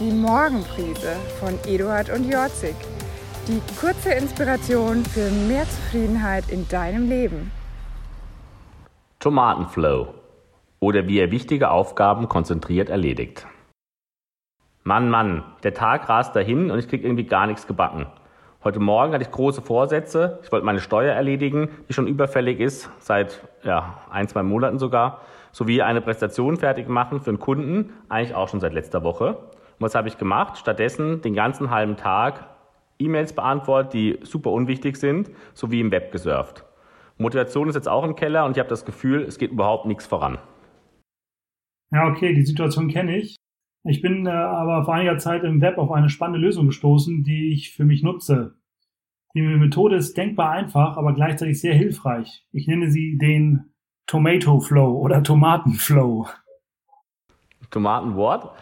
Die Morgenprise von Eduard und Jorzig. Die kurze Inspiration für mehr Zufriedenheit in deinem Leben. Tomatenflow oder wie er wichtige Aufgaben konzentriert erledigt. Mann, Mann, der Tag rast dahin und ich krieg irgendwie gar nichts gebacken. Heute Morgen hatte ich große Vorsätze. Ich wollte meine Steuer erledigen, die schon überfällig ist, seit ja, ein, zwei Monaten sogar, sowie eine Präsentation fertig machen für einen Kunden, eigentlich auch schon seit letzter Woche. Und was habe ich gemacht? Stattdessen den ganzen halben Tag E-Mails beantwortet, die super unwichtig sind, sowie im Web gesurft. Motivation ist jetzt auch im Keller und ich habe das Gefühl, es geht überhaupt nichts voran. Ja, okay, die Situation kenne ich. Ich bin äh, aber vor einiger Zeit im Web auf eine spannende Lösung gestoßen, die ich für mich nutze. Die Methode ist denkbar einfach, aber gleichzeitig sehr hilfreich. Ich nenne sie den Tomato Flow oder Tomatenflow. Tomatenwort?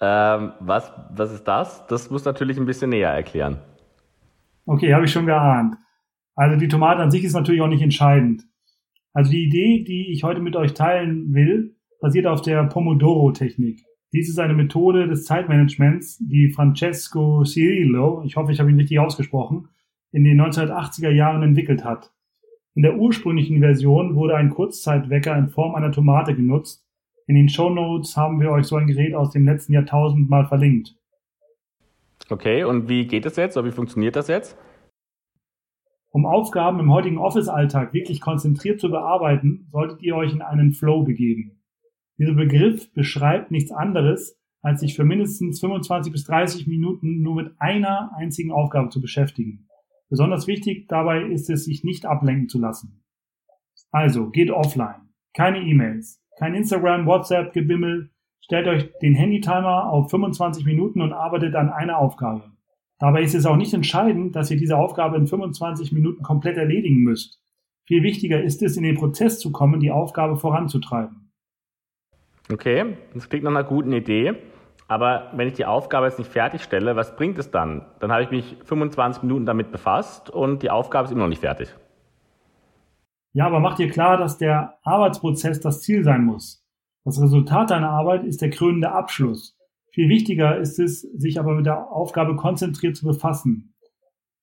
Ähm, was, was ist das? Das muss natürlich ein bisschen näher erklären. Okay, habe ich schon geahnt. Also die Tomate an sich ist natürlich auch nicht entscheidend. Also die Idee, die ich heute mit euch teilen will, basiert auf der Pomodoro-Technik. Dies ist eine Methode des Zeitmanagements, die Francesco Cirillo, ich hoffe, ich habe ihn richtig ausgesprochen, in den 1980er Jahren entwickelt hat. In der ursprünglichen Version wurde ein Kurzzeitwecker in Form einer Tomate genutzt, in den Show Notes haben wir euch so ein Gerät aus dem letzten Jahrtausend mal verlinkt. Okay, und wie geht es jetzt oder wie funktioniert das jetzt? Um Aufgaben im heutigen Office-Alltag wirklich konzentriert zu bearbeiten, solltet ihr euch in einen Flow begeben. Dieser Begriff beschreibt nichts anderes, als sich für mindestens 25 bis 30 Minuten nur mit einer einzigen Aufgabe zu beschäftigen. Besonders wichtig dabei ist es, sich nicht ablenken zu lassen. Also, geht offline. Keine E-Mails, kein Instagram, WhatsApp, Gebimmel. Stellt euch den Handy-Timer auf 25 Minuten und arbeitet an einer Aufgabe. Dabei ist es auch nicht entscheidend, dass ihr diese Aufgabe in 25 Minuten komplett erledigen müsst. Viel wichtiger ist es, in den Prozess zu kommen, die Aufgabe voranzutreiben. Okay, das klingt nach einer guten Idee. Aber wenn ich die Aufgabe jetzt nicht fertigstelle, was bringt es dann? Dann habe ich mich 25 Minuten damit befasst und die Aufgabe ist immer noch nicht fertig. Ja, aber mach dir klar, dass der Arbeitsprozess das Ziel sein muss. Das Resultat deiner Arbeit ist der krönende Abschluss. Viel wichtiger ist es, sich aber mit der Aufgabe konzentriert zu befassen.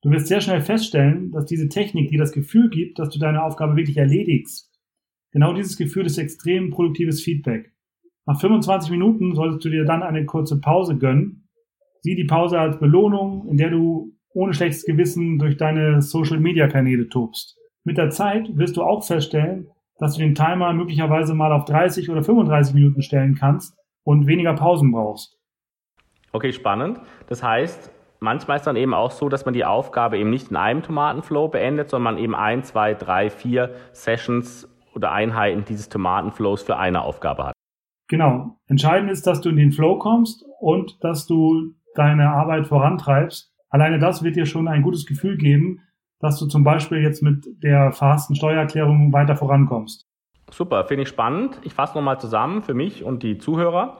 Du wirst sehr schnell feststellen, dass diese Technik dir das Gefühl gibt, dass du deine Aufgabe wirklich erledigst. Genau dieses Gefühl ist extrem produktives Feedback. Nach 25 Minuten solltest du dir dann eine kurze Pause gönnen. Sieh die Pause als Belohnung, in der du ohne schlechtes Gewissen durch deine Social-Media-Kanäle tobst. Mit der Zeit wirst du auch feststellen, dass du den Timer möglicherweise mal auf 30 oder 35 Minuten stellen kannst und weniger Pausen brauchst. Okay, spannend. Das heißt, manchmal ist dann eben auch so, dass man die Aufgabe eben nicht in einem Tomatenflow beendet, sondern man eben ein, zwei, drei, vier Sessions oder Einheiten dieses Tomatenflows für eine Aufgabe hat. Genau. Entscheidend ist, dass du in den Flow kommst und dass du deine Arbeit vorantreibst. Alleine das wird dir schon ein gutes Gefühl geben, dass du zum Beispiel jetzt mit der verhassten Steuererklärung weiter vorankommst. Super, finde ich spannend. Ich fasse nochmal zusammen für mich und die Zuhörer.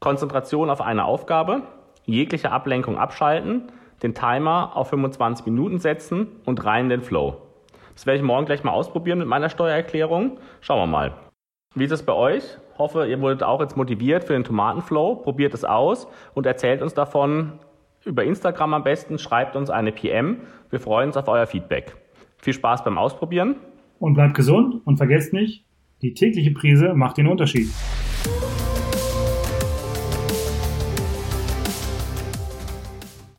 Konzentration auf eine Aufgabe, jegliche Ablenkung abschalten, den Timer auf 25 Minuten setzen und rein in den Flow. Das werde ich morgen gleich mal ausprobieren mit meiner Steuererklärung. Schauen wir mal. Wie ist es bei euch? Hoffe, ihr wurdet auch jetzt motiviert für den Tomatenflow. Probiert es aus und erzählt uns davon, über Instagram am besten, schreibt uns eine PM. Wir freuen uns auf euer Feedback. Viel Spaß beim Ausprobieren. Und bleibt gesund und vergesst nicht, die tägliche Prise macht den Unterschied.